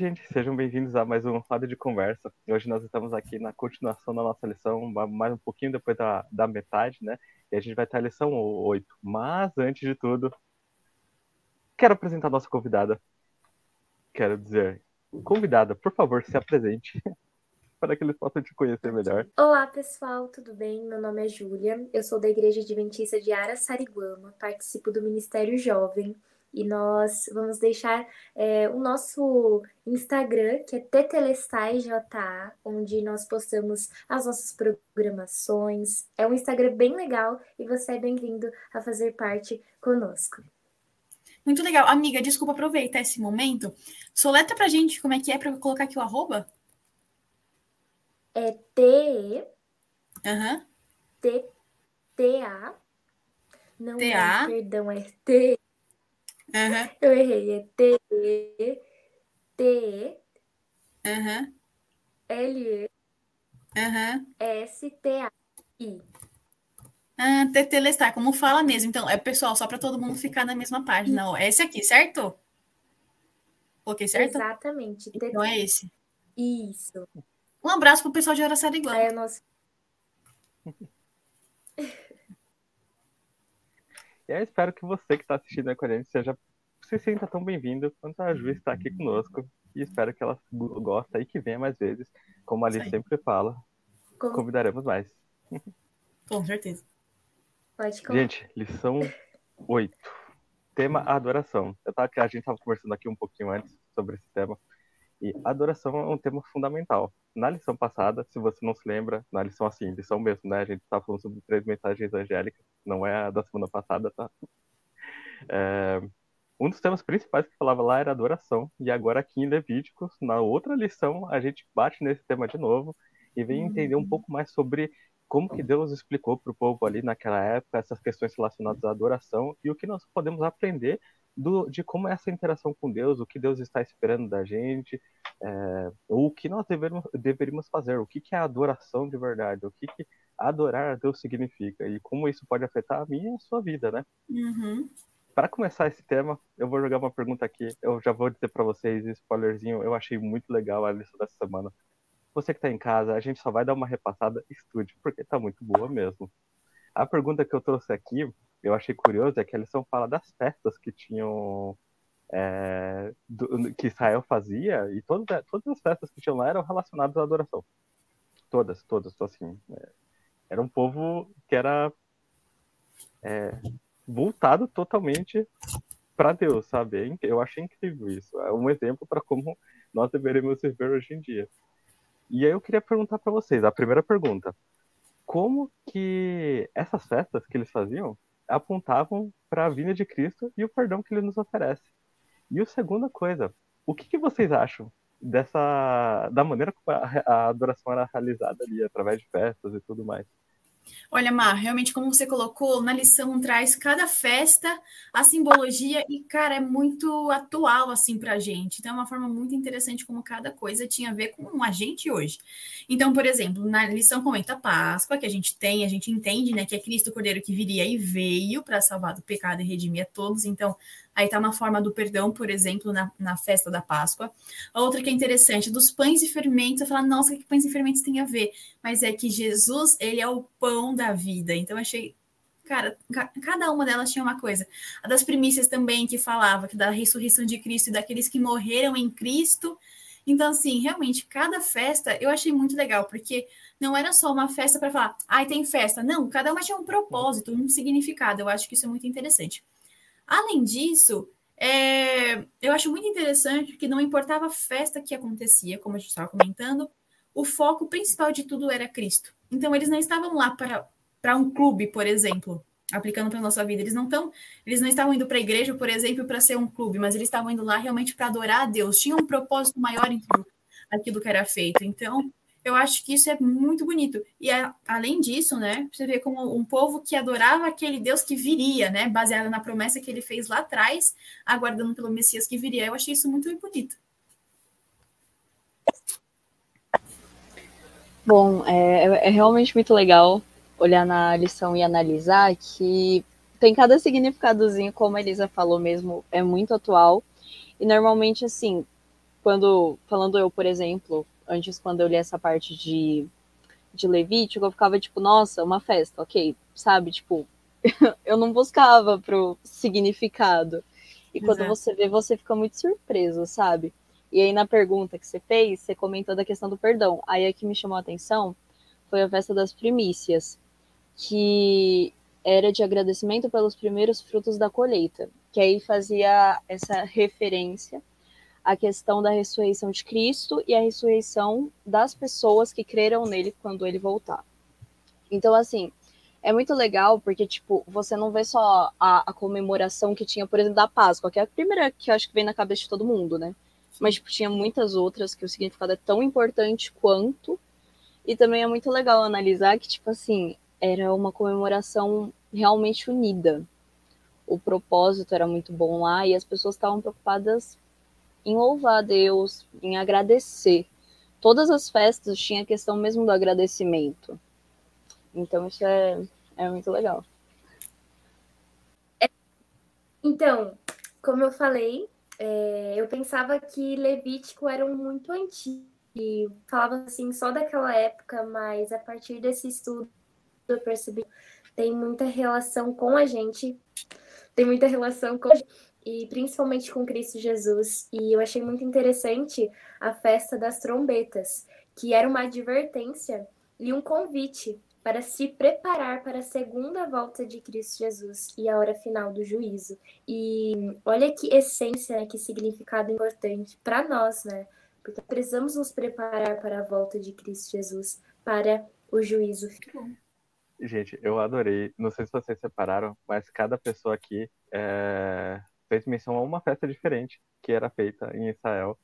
gente, sejam bem-vindos a mais um Roda de Conversa. Hoje nós estamos aqui na continuação da nossa lição, mais um pouquinho depois da, da metade, né? E a gente vai ter a lição 8. Mas, antes de tudo, quero apresentar a nossa convidada. Quero dizer, convidada, por favor, se apresente. para que eles possam te conhecer melhor. Olá, pessoal, tudo bem? Meu nome é Júlia, eu sou da Igreja Adventista de Araçariguama, participo do Ministério Jovem e nós vamos deixar é, o nosso Instagram, que é TTLSTAIJA, onde nós postamos as nossas programações. É um Instagram bem legal e você é bem-vindo a fazer parte conosco. Muito legal. Amiga, desculpa aproveitar esse momento. Soleta pra gente como é que é para colocar aqui o arroba. É T. Aham. T. T. A. Não T. é, A. perdão, é T. Aham. Eu errei, é T. T. Aham. L. Aham. S. T. A. I. Ah, Tetelestar, como fala mesmo. Então, é pessoal, só para todo mundo ficar na mesma página. Ó, é esse aqui, certo? Coloquei certo? Exatamente. Então é esse. Isso. Um abraço pro pessoal de Araçariguama. É o nosso. E eu espero que você que está assistindo aí com a gente seja, se sinta tão bem-vindo quanto a Ju está aqui conosco. E espero que ela goste e que venha mais vezes. Como a Alice Sim. sempre fala, Como... convidaremos mais. Com certeza. Pode colocar. Gente, lição 8. Tema adoração. Eu tava, a gente estava conversando aqui um pouquinho antes sobre esse tema. E adoração é um tema fundamental. Na lição passada, se você não se lembra, na lição assim, lição mesmo, né? A gente estava falando sobre três mensagens angélicas, não é a da semana passada, tá? É, um dos temas principais que falava lá era adoração. E agora aqui em Levíticos, na outra lição, a gente bate nesse tema de novo e vem entender um pouco mais sobre como que Deus explicou para o povo ali naquela época essas questões relacionadas à adoração e o que nós podemos aprender do, de como é essa interação com Deus, o que Deus está esperando da gente, é, o que nós deveríamos, deveríamos fazer, o que, que é adoração de verdade, o que, que adorar a Deus significa e como isso pode afetar a minha e a sua vida, né? Uhum. Para começar esse tema, eu vou jogar uma pergunta aqui. Eu já vou dizer para vocês, spoilerzinho, eu achei muito legal a lista dessa semana. Você que está em casa, a gente só vai dar uma repassada, estude, porque tá muito boa mesmo. A pergunta que eu trouxe aqui, eu achei curioso, é que a lição fala das festas que tinham. é, do- que Israel fazia, e todas, todas as festas que tinham lá eram relacionadas à adoração. Todas, todas, assim. é, era um povo que era é, voltado totalmente para Deus, sabe? É Eu achei incrível isso. É um exemplo para como nós deveríamos viver hoje em dia. E aí eu queria perguntar para vocês, a primeira pergunta, como que essas festas que eles faziam apontavam para a vinda de Cristo e o perdão que ele nos oferece? E a segunda coisa, o que, que vocês acham dessa da maneira como a, a adoração era realizada ali através de festas e tudo mais? Olha, Mar, realmente, como você colocou, na lição traz cada festa, a simbologia, e, cara, é muito atual, assim, pra gente. Então, é uma forma muito interessante como cada coisa tinha a ver com a gente hoje. Então, por exemplo, na lição comenta a Páscoa, que a gente tem, a gente entende, né, que é Cristo Cordeiro que viria e veio para salvar do pecado e redimir a todos. Então, aí tá uma forma do perdão, por exemplo, na, na festa da Páscoa. Outra que é interessante, dos pães e fermentos, eu falo, nossa, que pães e fermentos tem a ver? Mas é que Jesus, ele é o pão da vida. Então, achei Cara, ca- cada uma delas tinha uma coisa. A das primícias também, que falava que da ressurreição de Cristo e daqueles que morreram em Cristo. Então, assim, realmente, cada festa eu achei muito legal, porque não era só uma festa para falar, ai, tem festa. Não, cada uma tinha um propósito, um significado. Eu acho que isso é muito interessante. Além disso, é, eu acho muito interessante que não importava a festa que acontecia, como a gente estava comentando, o foco principal de tudo era Cristo. Então, eles não estavam lá para, para um clube, por exemplo, aplicando para a nossa vida. Eles não estão, eles não estavam indo para a igreja, por exemplo, para ser um clube, mas eles estavam indo lá realmente para adorar a Deus. Tinha um propósito maior em tudo aquilo que era feito. Então, eu acho que isso é muito bonito. E a, além disso, né, você vê como um povo que adorava aquele Deus que viria, né, baseado na promessa que ele fez lá atrás, aguardando pelo Messias que viria. Eu achei isso muito bonito. Bom, é, é realmente muito legal olhar na lição e analisar que tem cada significadozinho, como a Elisa falou mesmo, é muito atual. E normalmente, assim, quando, falando eu, por exemplo, antes quando eu li essa parte de, de Levítico, eu ficava tipo, nossa, uma festa, ok, sabe? Tipo, eu não buscava pro significado. E Exato. quando você vê, você fica muito surpreso, sabe? E aí na pergunta que você fez, você comentou da questão do perdão. Aí a que me chamou a atenção foi a festa das primícias, que era de agradecimento pelos primeiros frutos da colheita, que aí fazia essa referência à questão da ressurreição de Cristo e a ressurreição das pessoas que creram nele quando ele voltar. Então, assim, é muito legal porque, tipo, você não vê só a, a, comemoração que tinha, por exemplo, da Páscoa, que é a primeira que eu acho que vem na cabeça de todo mundo, né? Mas, tipo, tinha muitas outras que o significado é tão importante quanto. E também é muito legal analisar que, tipo assim, era uma comemoração realmente unida. O propósito era muito bom lá e as pessoas estavam preocupadas em louvar a Deus, em agradecer. Todas as festas tinha a questão mesmo do agradecimento. Então isso é, é muito legal. Então, como eu falei, é, eu pensava que Levítico era um muito antigo. Falava assim só daquela época, mas a partir desse estudo eu percebi que tem muita relação com a gente, tem muita relação com e principalmente com Cristo Jesus. E eu achei muito interessante a festa das trombetas, que era uma advertência e um convite para se preparar para a segunda volta de Cristo Jesus e a hora final do juízo. E olha que essência, né, que significado importante para nós, né? Porque precisamos nos preparar para a volta de Cristo Jesus, para o juízo final. Gente, eu adorei. Não sei se vocês separaram, mas cada pessoa aqui é... fez menção a uma festa diferente que era feita em Israel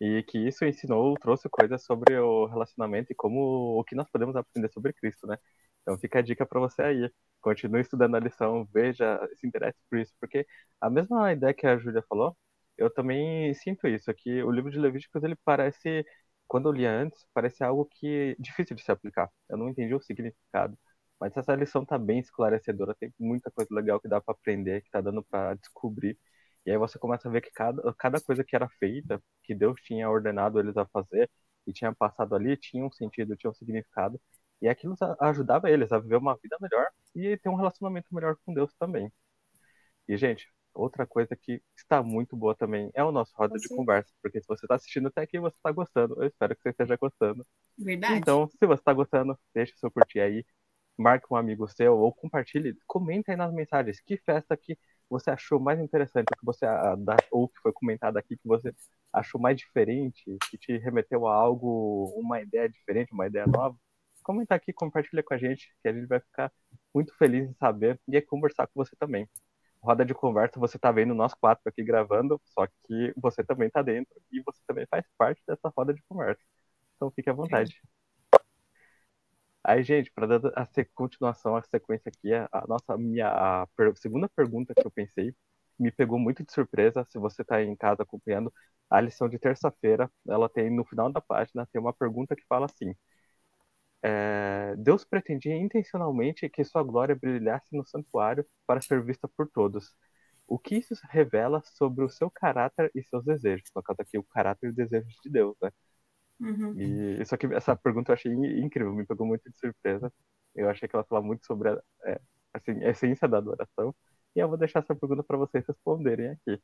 e que isso ensinou, trouxe coisas sobre o relacionamento e como o que nós podemos aprender sobre Cristo, né? Então fica a dica para você aí. Continue estudando a lição, veja, se interesse por isso, porque a mesma ideia que a Júlia falou, eu também sinto isso, aqui o livro de Levíticos, ele parece, quando eu li antes, parece algo que é difícil de se aplicar. Eu não entendi o significado. Mas essa lição tá bem esclarecedora, tem muita coisa legal que dá para aprender, que tá dando para descobrir. E aí você começa a ver que cada, cada coisa que era feita, que Deus tinha ordenado eles a fazer e tinha passado ali, tinha um sentido, tinha um significado. E aquilo ajudava eles a viver uma vida melhor e ter um relacionamento melhor com Deus também. E, gente, outra coisa que está muito boa também é o nosso roda de conversa. Porque se você está assistindo até aqui, você está gostando. Eu espero que você esteja gostando. Verdade. Então, se você está gostando, deixe o seu curtir aí. Marque um amigo seu ou compartilhe. Comenta aí nas mensagens que festa que você achou mais interessante, que você ou que foi comentado aqui que você achou mais diferente, que te remeteu a algo, uma ideia diferente, uma ideia nova, comenta aqui, compartilha com a gente, que a gente vai ficar muito feliz em saber e é conversar com você também. Roda de conversa, você tá vendo nós quatro aqui gravando, só que você também tá dentro e você também faz parte dessa roda de conversa. Então fique à vontade. Aí, gente, para dar a continuação, a sequência aqui, a nossa minha a per segunda pergunta que eu pensei me pegou muito de surpresa. Se você está em casa acompanhando a lição de terça-feira, ela tem no final da página tem uma pergunta que fala assim: é, Deus pretendia intencionalmente que sua glória brilhasse no santuário para ser vista por todos. O que isso revela sobre o seu caráter e seus desejos? No caso aqui, o caráter e desejos de Deus, né? Uhum. E isso aqui, essa pergunta eu achei incrível, me pegou muito de surpresa. Eu achei que ela falava muito sobre a, é, assim, a essência da adoração. E eu vou deixar essa pergunta para vocês responderem aqui.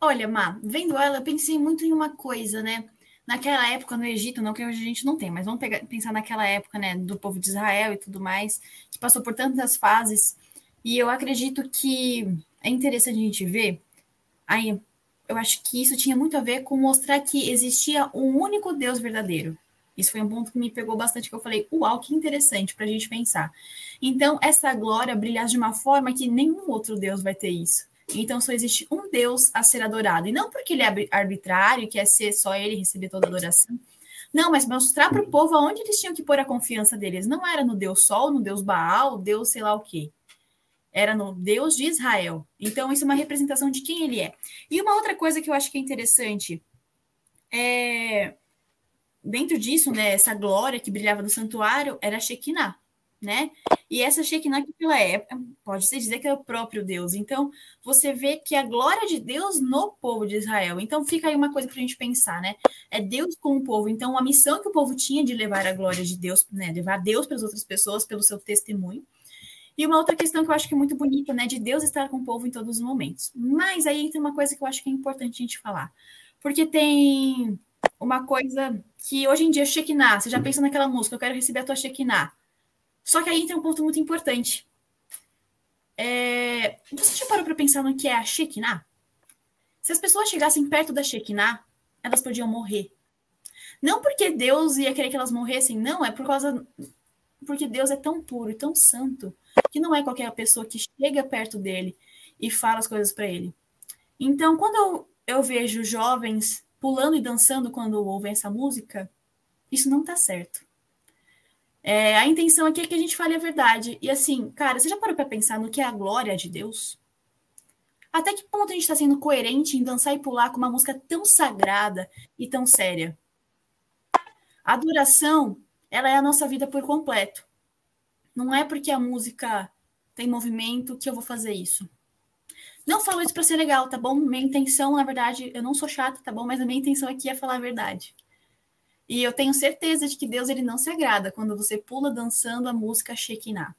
Olha, Má, vendo ela, eu pensei muito em uma coisa, né? Naquela época no Egito, não que hoje a gente não tem, mas vamos pegar, pensar naquela época, né, do povo de Israel e tudo mais, que passou por tantas fases. E eu acredito que é interessante a gente ver aí eu acho que isso tinha muito a ver com mostrar que existia um único Deus verdadeiro. Isso foi um ponto que me pegou bastante, que eu falei, uau, que interessante para a gente pensar. Então, essa glória brilhar de uma forma que nenhum outro Deus vai ter isso. Então, só existe um Deus a ser adorado. E não porque ele é arbitrário, quer ser só ele receber toda a adoração. Não, mas mostrar para o povo aonde eles tinham que pôr a confiança deles. Não era no Deus Sol, no Deus Baal, Deus sei lá o quê era no Deus de Israel. Então, isso é uma representação de quem ele é. E uma outra coisa que eu acho que é interessante é dentro disso, né, essa glória que brilhava no santuário era a Shekinah, né? E essa Shekinah, que ela é? Pode-se dizer que é o próprio Deus. Então, você vê que a glória de Deus no povo de Israel. Então, fica aí uma coisa para a gente pensar, né? É Deus com o povo. Então, a missão que o povo tinha de levar a glória de Deus, né? Levar Deus para as outras pessoas pelo seu testemunho. E uma outra questão que eu acho que é muito bonita, né? De Deus estar com o povo em todos os momentos. Mas aí tem uma coisa que eu acho que é importante a gente falar. Porque tem uma coisa que hoje em dia, Shekinah, você já pensa naquela música, eu quero receber a tua Shekinah. Só que aí tem um ponto muito importante. É... Você já parou para pensar no que é a Shekinah? Se as pessoas chegassem perto da Shekinah, elas podiam morrer. Não porque Deus ia querer que elas morressem, não, é por causa. Porque Deus é tão puro e tão santo que não é qualquer pessoa que chega perto dele e fala as coisas para ele. Então, quando eu, eu vejo jovens pulando e dançando quando ouvem essa música, isso não tá certo. É, a intenção aqui é que a gente fale a verdade. E assim, cara, você já parou para pensar no que é a glória de Deus? Até que ponto a gente está sendo coerente em dançar e pular com uma música tão sagrada e tão séria? Adoração, ela é a nossa vida por completo. Não é porque a música tem movimento que eu vou fazer isso. Não falo isso para ser legal, tá bom? Minha intenção, na verdade, eu não sou chata, tá bom? Mas a minha intenção aqui é falar a verdade. E eu tenho certeza de que Deus ele não se agrada quando você pula dançando a música Shekinah.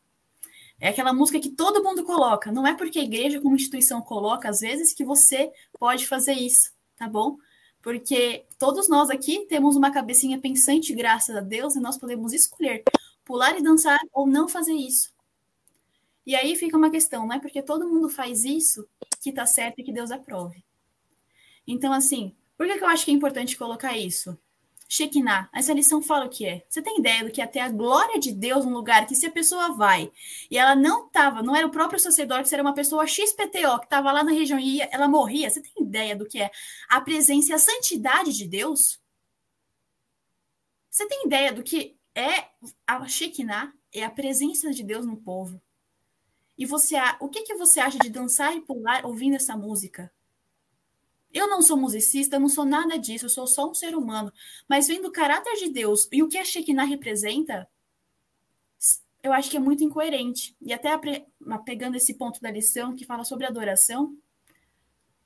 É aquela música que todo mundo coloca. Não é porque a igreja, como instituição, coloca, às vezes, que você pode fazer isso, tá bom? Porque todos nós aqui temos uma cabecinha pensante, graças a Deus, e nós podemos escolher pular e dançar ou não fazer isso. E aí fica uma questão, não é porque todo mundo faz isso que tá certo e que Deus aprove. Então, assim, por que, que eu acho que é importante colocar isso? Shekinah, essa lição fala o que é. Você tem ideia do que é ter a glória de Deus num lugar que se a pessoa vai e ela não estava, não era o próprio sacerdote, era uma pessoa XPTO que estava lá na região e ela morria. Você tem ideia do que é a presença e a santidade de Deus? Você tem ideia do que é a Shekinah? É a presença de Deus no povo. E você, o que, que você acha de dançar e pular ouvindo essa música? Eu não sou musicista, não sou nada disso, eu sou só um ser humano. Mas vendo o caráter de Deus e o que a Shekinah representa, eu acho que é muito incoerente. E até pegando esse ponto da lição que fala sobre adoração,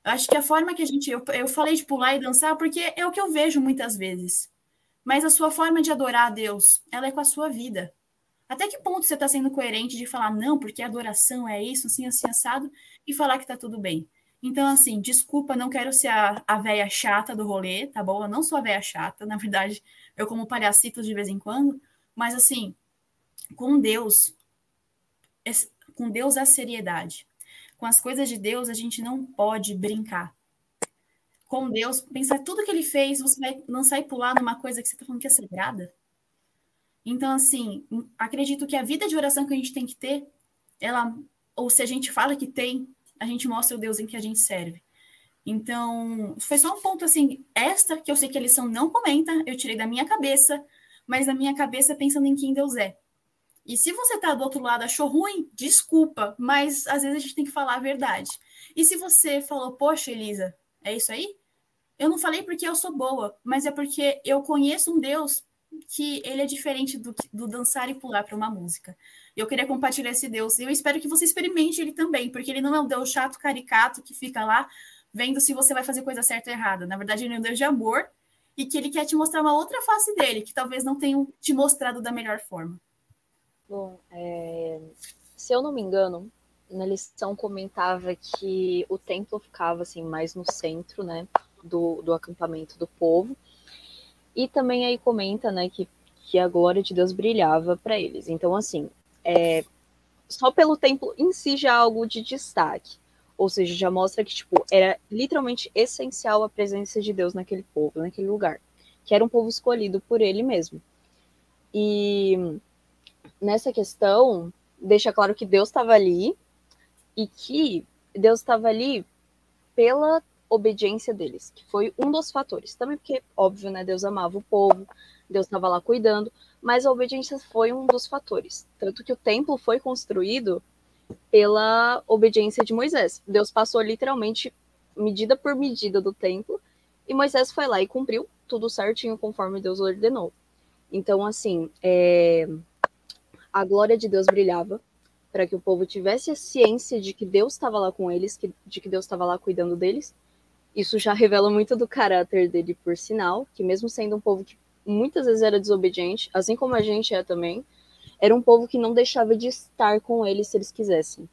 eu acho que a forma que a gente. Eu, eu falei de pular e dançar porque é o que eu vejo muitas vezes. Mas a sua forma de adorar a Deus, ela é com a sua vida. Até que ponto você está sendo coerente de falar, não, porque adoração é isso, assim, assim, assado, e falar que está tudo bem? Então, assim, desculpa, não quero ser a, a véia chata do rolê, tá bom? Eu não sou a véia chata, na verdade, eu como palhacitos de vez em quando, mas assim, com Deus, com Deus a seriedade. Com as coisas de Deus, a gente não pode brincar. Com Deus, pensar tudo que ele fez, você vai lançar e pular numa coisa que você está falando que é sagrada. Então, assim, acredito que a vida de oração que a gente tem que ter, ela, ou se a gente fala que tem, a gente mostra o Deus em que a gente serve. Então, foi só um ponto assim, esta que eu sei que a lição não comenta, eu tirei da minha cabeça, mas da minha cabeça pensando em quem Deus é. E se você tá do outro lado achou ruim, desculpa, mas às vezes a gente tem que falar a verdade. E se você falou, poxa, Elisa, é isso aí? Eu não falei porque eu sou boa, mas é porque eu conheço um Deus que ele é diferente do, do dançar e pular para uma música. Eu queria compartilhar esse Deus. E eu espero que você experimente ele também, porque ele não é um Deus chato, caricato, que fica lá vendo se você vai fazer coisa certa ou errada. Na verdade, ele é um Deus de amor e que ele quer te mostrar uma outra face dele, que talvez não tenham te mostrado da melhor forma. Bom, é... se eu não me engano, na lição comentava que o templo ficava assim mais no centro, né, do, do acampamento do povo. E também aí comenta, né, que, que a glória de Deus brilhava para eles. Então, assim, é, só pelo templo em si já é algo de destaque. Ou seja, já mostra que, tipo, era literalmente essencial a presença de Deus naquele povo, naquele lugar. Que era um povo escolhido por ele mesmo. E nessa questão, deixa claro que Deus estava ali e que Deus estava ali pela obediência deles, que foi um dos fatores. Também porque, óbvio, né, Deus amava o povo, Deus estava lá cuidando, mas a obediência foi um dos fatores. Tanto que o templo foi construído pela obediência de Moisés. Deus passou literalmente medida por medida do templo e Moisés foi lá e cumpriu tudo certinho conforme Deus ordenou. Então, assim, é... a glória de Deus brilhava, para que o povo tivesse a ciência de que Deus estava lá com eles, que, de que Deus estava lá cuidando deles. Isso já revela muito do caráter dele, por sinal, que mesmo sendo um povo que muitas vezes era desobediente, assim como a gente é também, era um povo que não deixava de estar com eles se eles quisessem. O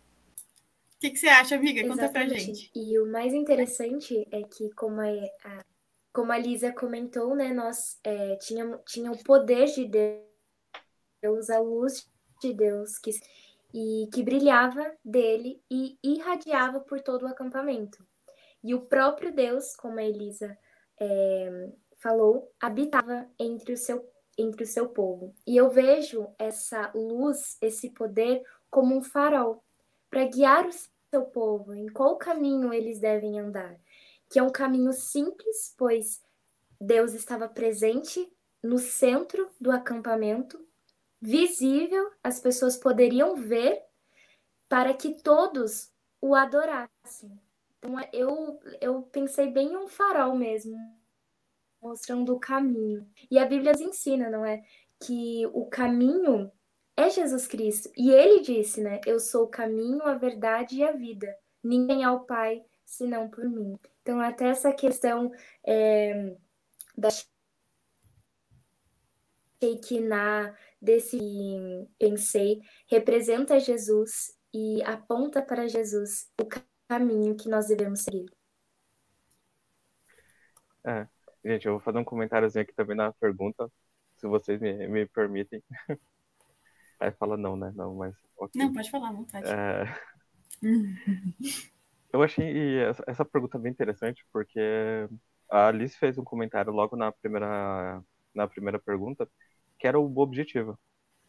que, que, você acha, amiga? Conta Exatamente. pra gente. E o mais interessante é que, como a, a como a Lisa comentou, né, nós é, tínhamos tinha o poder de Deus, a luz de Deus, que, e que brilhava dele e irradiava por todo o acampamento. E o próprio Deus, como a Elisa é, falou, habitava entre o seu entre o seu povo. E eu vejo essa luz, esse poder, como um farol para guiar o seu povo em qual caminho eles devem andar. Que é um caminho simples, pois Deus estava presente no centro do acampamento visível, as pessoas poderiam ver para que todos o adorassem. Então, eu, eu pensei bem em um farol mesmo, mostrando o caminho. E a Bíblia nos ensina, não é? Que o caminho é Jesus Cristo. E ele disse, né? Eu sou o caminho, a verdade e a vida. Ninguém é ao Pai senão por mim. Então, até essa questão é, da Shekinah, desse pensei, representa Jesus e aponta para Jesus o caminho que nós devemos seguir. É, gente, eu vou fazer um comentáriozinho aqui também na pergunta, se vocês me, me permitem. Aí fala não, né? Não, mas. Okay. Não, pode falar, vontade. É... eu achei essa pergunta bem interessante, porque a Alice fez um comentário logo na primeira, na primeira pergunta, que era o objetivo.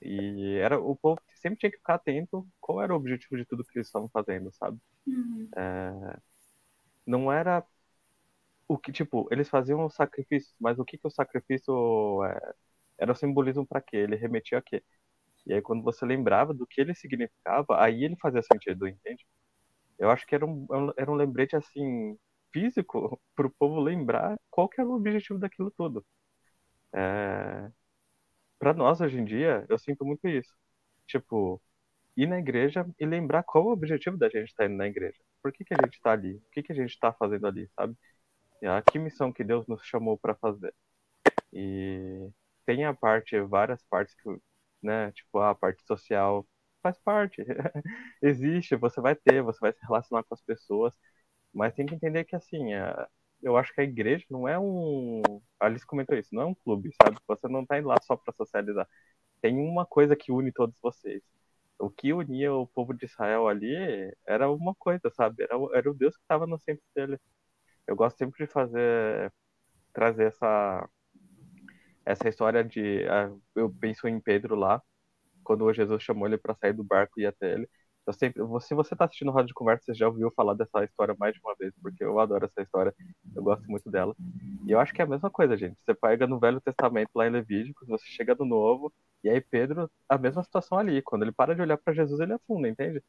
E era o povo sempre tinha que ficar atento qual era o objetivo de tudo que eles estavam fazendo, sabe? Uhum. É, não era o que, tipo, eles faziam o sacrifício, mas o que que o sacrifício é, era o simbolismo para quê? Ele remetia a quê? E aí quando você lembrava do que ele significava, aí ele fazia sentido, entende? Eu acho que era um, era um lembrete, assim, físico para o povo lembrar qual que era o objetivo daquilo tudo. É, para nós hoje em dia, eu sinto muito isso. Tipo, ir na igreja e lembrar qual o objetivo da gente estar tá indo na igreja. Por que, que a gente está ali? O que, que a gente está fazendo ali, sabe? E a que missão que Deus nos chamou para fazer. E tem a parte, várias partes que, né, tipo, a parte social faz parte. Existe, você vai ter, você vai se relacionar com as pessoas, mas tem que entender que, assim, a, eu acho que a igreja não é um. A Alice comentou isso, não é um clube, sabe? Você não tá indo lá só para socializar. Tem uma coisa que une todos vocês. O que unia o povo de Israel ali era uma coisa, sabe? Era, era o Deus que estava no centro dele. Eu gosto sempre de fazer. trazer essa. essa história de. Eu penso em Pedro lá, quando Jesus chamou ele para sair do barco e ir até ele. Eu sempre, se você está assistindo Rádio de Conversa, você já ouviu falar dessa história mais de uma vez, porque eu adoro essa história, eu gosto muito dela. E eu acho que é a mesma coisa, gente. Você pega no Velho Testamento, lá em Levíticos, você chega no Novo, e aí Pedro, a mesma situação ali. Quando ele para de olhar para Jesus, ele afunda, entende?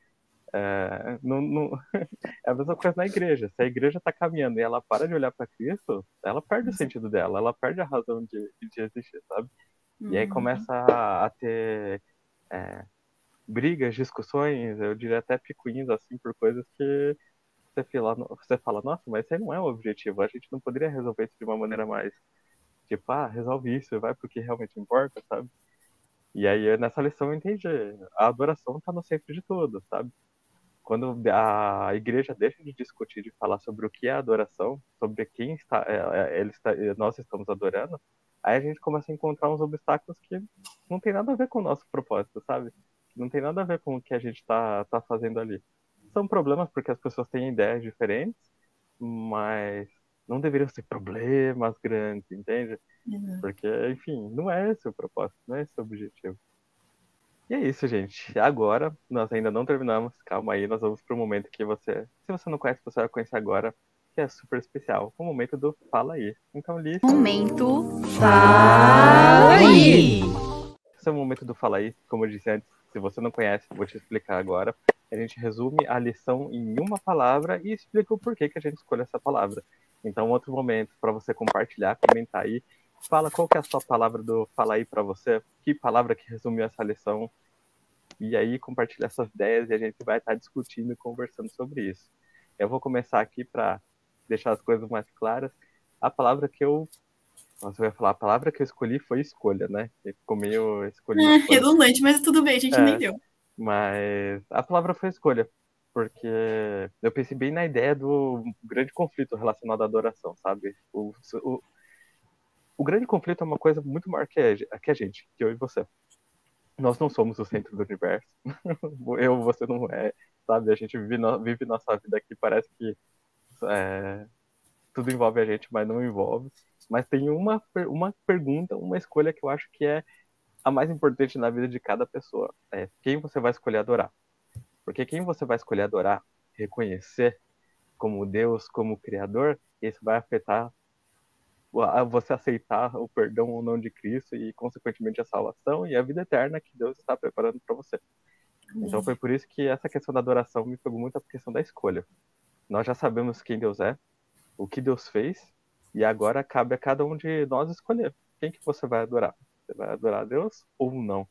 É, não, não... é a mesma coisa na igreja. Se a igreja está caminhando e ela para de olhar para Cristo, ela perde o sentido dela, ela perde a razão de, de existir, sabe? E aí uhum. começa a, a ter é, brigas, discussões, eu diria até picuinhos, assim, por coisas que você fala, você fala, nossa, mas esse não é o objetivo, a gente não poderia resolver isso de uma maneira mais, tipo, ah, resolve isso, vai porque realmente importa, sabe? E aí, nessa lição, eu entendi, a adoração está no centro de tudo, sabe? Quando a igreja deixa de discutir, de falar sobre o que é adoração, sobre quem está, é, é, ele está, nós estamos adorando, aí a gente começa a encontrar uns obstáculos que não tem nada a ver com o nosso propósito, sabe? não tem nada a ver com o que a gente está tá fazendo ali. São problemas porque as pessoas têm ideias diferentes, mas não deveriam ser problemas grandes, entende? Uhum. Porque, enfim, não é esse o propósito, não é esse o objetivo. E é isso, gente. Agora, nós ainda não terminamos. Calma aí, nós vamos para o momento que você, se você não conhece, você vai conhecer agora, que é super especial. O momento do Fala Aí. Então, Liz. Momento Fala Aí! Esse é o momento do Fala Aí, como eu disse antes se você não conhece, vou te explicar agora. A gente resume a lição em uma palavra e explica o porquê que a gente escolhe essa palavra. Então, outro momento para você compartilhar, comentar aí. Fala qual que é a sua palavra do Fala aí para você. Que palavra que resumiu essa lição. e aí compartilhar suas ideias e a gente vai estar discutindo e conversando sobre isso. Eu vou começar aqui para deixar as coisas mais claras. A palavra que eu nossa, eu ia falar, a palavra que eu escolhi foi escolha, né? Ficou meio escolhido. É, redundante, mas tudo bem, a gente é, entendeu. Mas a palavra foi escolha, porque eu pensei bem na ideia do grande conflito relacionado à adoração, sabe? O, o, o grande conflito é uma coisa muito maior que a, que a gente, que eu e você. Nós não somos o centro do universo. eu, você não é, sabe? A gente vive, vive nossa vida aqui, parece que é, tudo envolve a gente, mas não envolve. Mas tem uma, uma pergunta, uma escolha que eu acho que é a mais importante na vida de cada pessoa. É quem você vai escolher adorar. Porque quem você vai escolher adorar, reconhecer como Deus, como Criador, isso vai afetar você aceitar o perdão ou não de Cristo e, consequentemente, a salvação e a vida eterna que Deus está preparando para você. Então, foi por isso que essa questão da adoração me pegou muito a questão da escolha. Nós já sabemos quem Deus é, o que Deus fez e agora cabe a cada um de nós escolher quem que você vai adorar. Você vai adorar Deus ou não?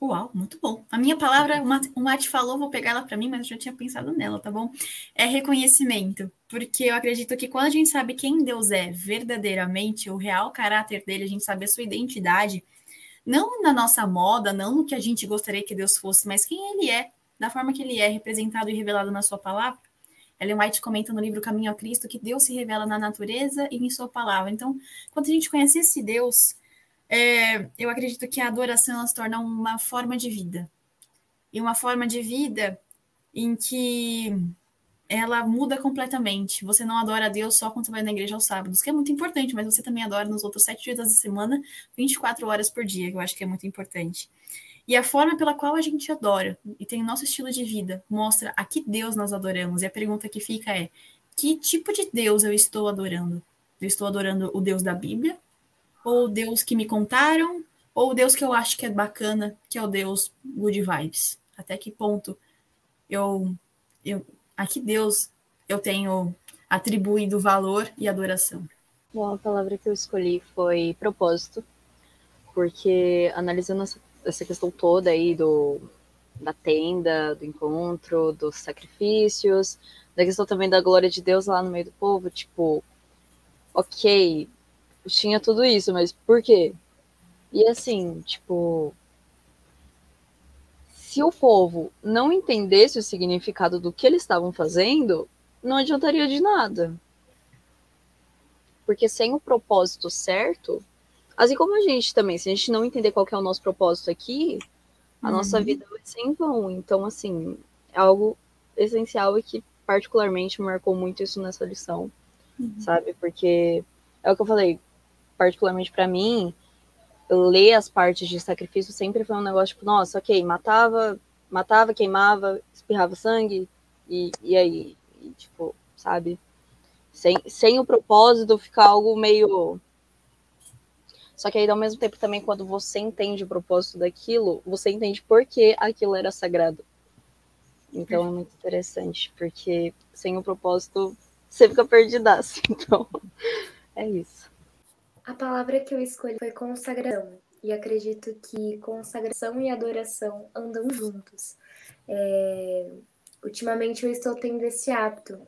Uau, muito bom. A minha palavra, o Mate falou, vou pegar ela para mim, mas eu já tinha pensado nela, tá bom? É reconhecimento, porque eu acredito que quando a gente sabe quem Deus é verdadeiramente, o real caráter dele, a gente sabe a sua identidade, não na nossa moda, não no que a gente gostaria que Deus fosse, mas quem ele é, da forma que ele é representado e revelado na sua palavra, Ellen White comenta no livro Caminho a Cristo que Deus se revela na natureza e em sua palavra. Então, quando a gente conhece esse Deus, é, eu acredito que a adoração ela se torna uma forma de vida. E uma forma de vida em que ela muda completamente. Você não adora a Deus só quando você vai na igreja aos sábados, que é muito importante, mas você também adora nos outros sete dias da semana, 24 horas por dia, que eu acho que é muito importante. E a forma pela qual a gente adora e tem o nosso estilo de vida mostra a que Deus nós adoramos. E a pergunta que fica é: que tipo de Deus eu estou adorando? Eu estou adorando o Deus da Bíblia? Ou o Deus que me contaram? Ou o Deus que eu acho que é bacana, que é o Deus good vibes? Até que ponto eu, eu a que Deus eu tenho atribuído valor e adoração? Bom, a palavra que eu escolhi foi propósito, porque analisando essa essa questão toda aí do, da tenda, do encontro, dos sacrifícios, da questão também da glória de Deus lá no meio do povo, tipo, ok, tinha tudo isso, mas por quê? E assim, tipo, se o povo não entendesse o significado do que eles estavam fazendo, não adiantaria de nada. Porque sem o propósito certo, Assim como a gente também, se a gente não entender qual é o nosso propósito aqui, a uhum. nossa vida vai ser em vão. Então, assim, é algo essencial e que particularmente marcou muito isso nessa lição, uhum. sabe? Porque é o que eu falei, particularmente para mim, ler as partes de sacrifício sempre foi um negócio tipo, nossa, ok, matava, matava, queimava, espirrava sangue, e, e aí, e, tipo, sabe? Sem, sem o propósito ficar algo meio só que aí, ao mesmo tempo, também, quando você entende o propósito daquilo, você entende por que aquilo era sagrado. Então é muito interessante, porque sem o propósito, você fica perdidaço. Então, é isso. A palavra que eu escolhi foi consagração. E acredito que consagração e adoração andam juntos. É... Ultimamente eu estou tendo esse hábito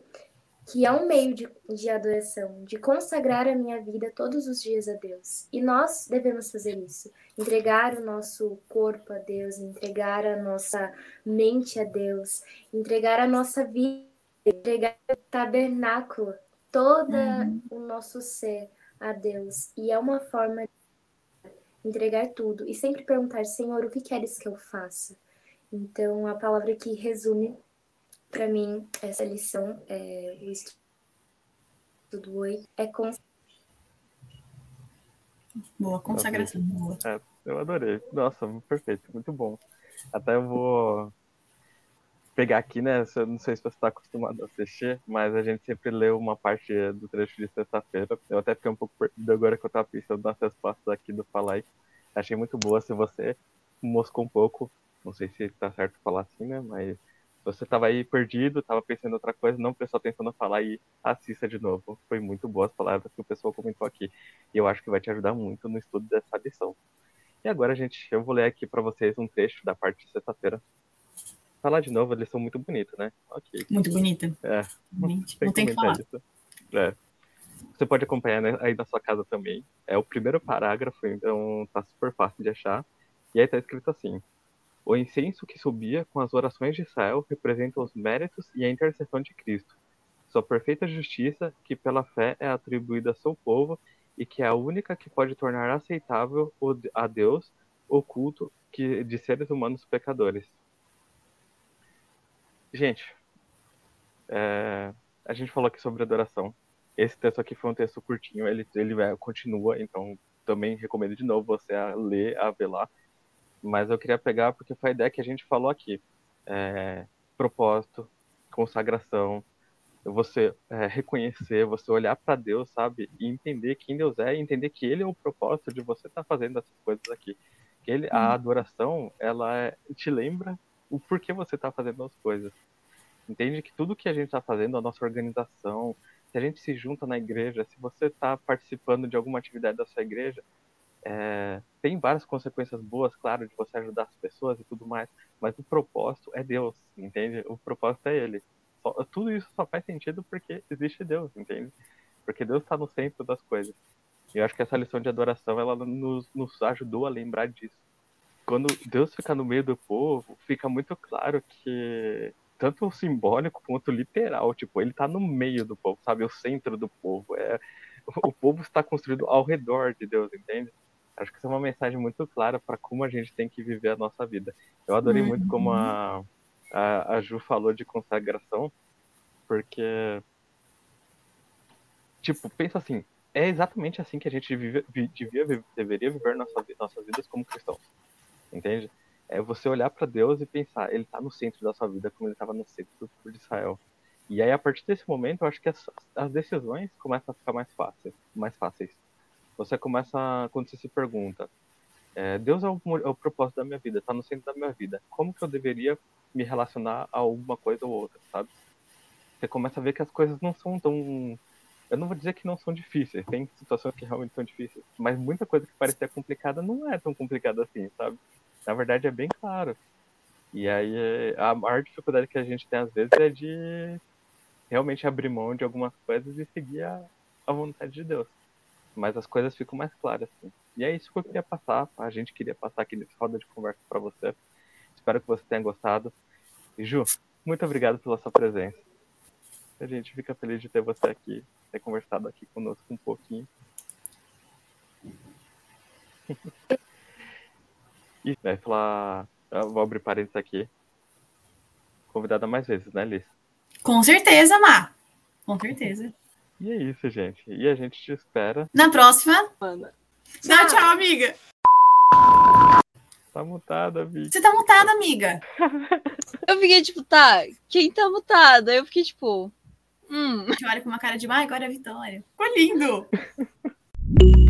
que é um meio de, de adoração, de consagrar a minha vida todos os dias a Deus. E nós devemos fazer isso, entregar o nosso corpo a Deus, entregar a nossa mente a Deus, entregar a nossa vida, entregar o tabernáculo, todo uhum. o nosso ser a Deus. E é uma forma de entregar tudo e sempre perguntar, Senhor, o que queres que eu faça? Então, a palavra que resume para mim, essa lição, é, o estudo 8, é com... Boa, consagração. Boa. É, eu adorei. Nossa, perfeito, muito bom. Até eu vou pegar aqui, né? Eu não sei se você está acostumado a assistir, mas a gente sempre lê uma parte do trecho de sexta-feira. Eu até fiquei um pouco perdido agora que eu estava pensando nas respostas aqui do Falar. Achei muito boa. Se você moscou um pouco, não sei se está certo falar assim, né? Mas você estava aí perdido, estava pensando em outra coisa, não prestou atenção no falar e assista de novo. Foi muito boas palavras que o pessoal comentou aqui. E eu acho que vai te ajudar muito no estudo dessa lição. E agora, gente, eu vou ler aqui para vocês um trecho da parte de sexta-feira. Falar de novo, eles são muito bonitos, né? Ok. Muito bonita. É. Gente, não tem que falar. É. Você pode acompanhar né, aí na sua casa também. É o primeiro parágrafo, então tá super fácil de achar. E aí tá escrito assim: O incenso que subia com as orações de Israel representa os méritos e a intercessão de Cristo, sua perfeita justiça, que pela fé é atribuída a seu povo e que é a única que pode tornar aceitável a Deus o culto que, de seres humanos pecadores. Gente, é, a gente falou aqui sobre adoração. Esse texto aqui foi um texto curtinho, ele, ele é, continua, então também recomendo de novo você a ler, a ver lá. Mas eu queria pegar porque foi a ideia que a gente falou aqui. É, propósito, consagração, você é, reconhecer, você olhar para Deus, sabe? E entender quem Deus é, e entender que Ele é o propósito de você estar tá fazendo essas coisas aqui. Que ele, a uhum. adoração, ela é, te lembra o porquê você está fazendo as coisas. Entende que tudo que a gente está fazendo, a nossa organização, se a gente se junta na igreja, se você está participando de alguma atividade da sua igreja, é, tem várias consequências boas, claro, de você ajudar as pessoas e tudo mais, mas o propósito é Deus, entende? O propósito é Ele só, tudo isso só faz sentido porque existe Deus, entende? Porque Deus está no centro das coisas. E eu acho que essa lição de adoração, ela nos, nos ajudou a lembrar disso. Quando Deus fica no meio do povo, fica muito claro que tanto o simbólico quanto o literal, tipo, ele está no meio do povo, sabe? O centro do povo. É, o povo está construído ao redor de Deus, entende? Acho que isso é uma mensagem muito clara para como a gente tem que viver a nossa vida. Eu adorei uhum. muito como a, a, a Ju falou de consagração, porque. Tipo, pensa assim, é exatamente assim que a gente vive, devia, deveria viver nossa, nossas vidas como cristãos. Entende? É você olhar para Deus e pensar, ele está no centro da sua vida como ele estava no centro de Israel. E aí, a partir desse momento, eu acho que as, as decisões começam a ficar mais fáceis. Mais fáceis. Você começa, quando você se pergunta, é, Deus é o, é o propósito da minha vida, está no centro da minha vida. Como que eu deveria me relacionar a alguma coisa ou outra, sabe? Você começa a ver que as coisas não são tão. Eu não vou dizer que não são difíceis, tem situações que realmente são difíceis, mas muita coisa que parecia complicada não é tão complicada assim, sabe? Na verdade é bem claro. E aí a maior dificuldade que a gente tem às vezes é de realmente abrir mão de algumas coisas e seguir a, a vontade de Deus. Mas as coisas ficam mais claras. Assim. E é isso que eu queria passar, a gente queria passar aqui nesse roda de conversa para você. Espero que você tenha gostado. Ju, muito obrigado pela sua presença. A gente fica feliz de ter você aqui, ter conversado aqui conosco um pouquinho. e vai falar. Eu vou abrir parênteses aqui. Convidada mais vezes, né, Liz? Com certeza, Má. Com certeza. E é isso, gente. E a gente te espera. Na próxima. Tchau, tchau, amiga. Tá mutada, amiga. Você tá mutada, amiga. eu fiquei tipo, tá, quem tá mutada? Eu fiquei tipo. Hum. Que olha com uma cara de, ah, agora é vitória. Ficou lindo!